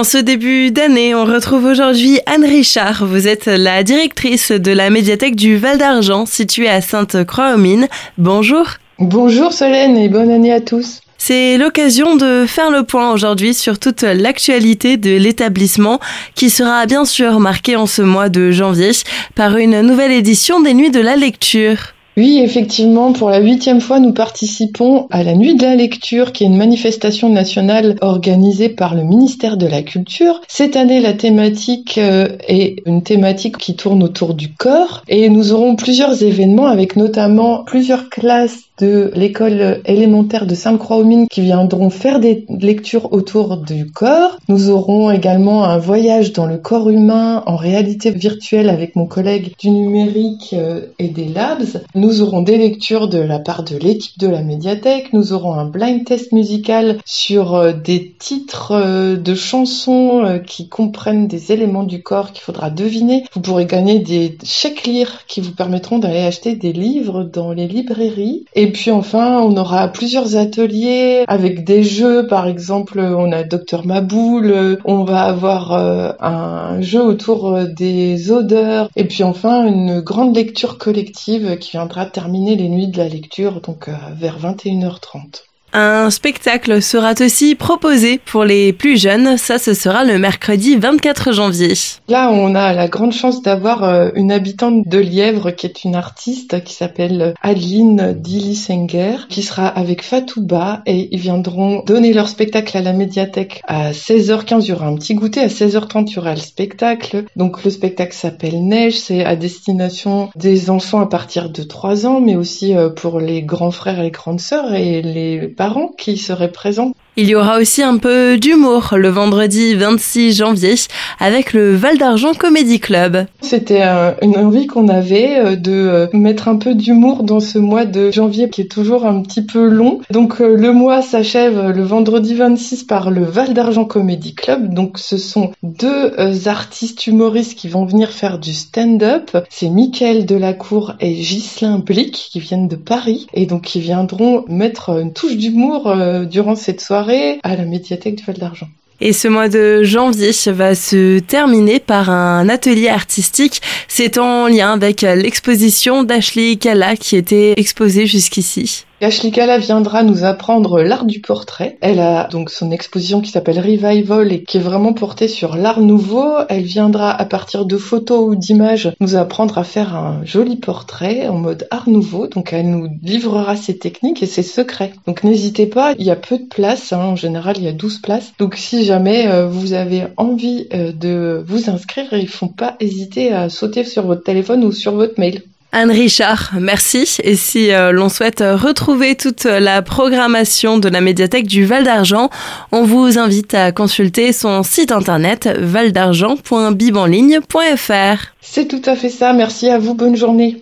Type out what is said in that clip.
En ce début d'année, on retrouve aujourd'hui Anne Richard. Vous êtes la directrice de la médiathèque du Val d'Argent, située à Sainte-Croix-aux-Mines. Bonjour. Bonjour Solène et bonne année à tous. C'est l'occasion de faire le point aujourd'hui sur toute l'actualité de l'établissement qui sera bien sûr marquée en ce mois de janvier par une nouvelle édition des Nuits de la Lecture. Oui, effectivement, pour la huitième fois, nous participons à la Nuit de la Lecture, qui est une manifestation nationale organisée par le ministère de la Culture. Cette année, la thématique euh, est une thématique qui tourne autour du corps et nous aurons plusieurs événements avec notamment plusieurs classes de l'école élémentaire de Sainte-Croix-aux-Mines qui viendront faire des lectures autour du corps. Nous aurons également un voyage dans le corps humain en réalité virtuelle avec mon collègue du numérique euh, et des labs. Nous aurons des lectures de la part de l'équipe de la médiathèque. Nous aurons un blind test musical sur euh, des titres euh, de chansons qui comprennent des éléments du corps qu'il faudra deviner. Vous pourrez gagner des chèques lire qui vous permettront d'aller acheter des livres dans les librairies. Et puis enfin, on aura plusieurs ateliers avec des jeux. Par exemple, on a Docteur Maboule. On va avoir euh, un jeu autour euh, des odeurs. Et puis enfin, une grande lecture collective qui viendra terminer les nuits de la lecture, donc euh, vers 21h30. Un spectacle sera aussi proposé pour les plus jeunes. Ça, ce sera le mercredi 24 janvier. Là, on a la grande chance d'avoir euh, une habitante de Lièvre qui est une artiste qui s'appelle Adeline Dillisenger, qui sera avec Fatouba et ils viendront donner leur spectacle à la médiathèque à 16h15. Il y aura un petit goûter. À 16h30, il y aura le spectacle. Donc, le spectacle s'appelle Neige. C'est à destination des enfants à partir de 3 ans, mais aussi euh, pour les grands frères et les grandes sœurs et les parents qui seraient présents. Il y aura aussi un peu d'humour le vendredi 26 janvier avec le Val d'Argent Comedy Club. C'était une envie qu'on avait euh, de euh, mettre un peu d'humour dans ce mois de janvier qui est toujours un petit peu long. Donc euh, le mois s'achève le vendredi 26 par le Val d'Argent Comedy Club. Donc ce sont deux artistes humoristes qui vont venir faire du stand-up. C'est Mickaël Delacour et Ghislain Blick qui viennent de Paris et donc qui viendront mettre une touche d'humour durant cette soirée à la médiathèque du Val d'Argent. Et ce mois de janvier va se terminer par un atelier artistique. C'est en lien avec l'exposition d'Ashley Kala qui était exposée jusqu'ici. Ashley Kala viendra nous apprendre l'art du portrait. Elle a donc son exposition qui s'appelle Revival et qui est vraiment portée sur l'art nouveau. Elle viendra à partir de photos ou d'images nous apprendre à faire un joli portrait en mode art nouveau. Donc elle nous livrera ses techniques et ses secrets. Donc n'hésitez pas, il y a peu de place. Hein. En général, il y a 12 places. Donc si jamais euh, vous avez envie euh, de vous inscrire, il ne faut pas hésiter à sauter sur votre téléphone ou sur votre mail. Anne Richard, merci. Et si euh, l'on souhaite retrouver toute la programmation de la médiathèque du Val d'Argent, on vous invite à consulter son site internet valdargent.bibenligne.fr. C'est tout à fait ça. Merci à vous. Bonne journée.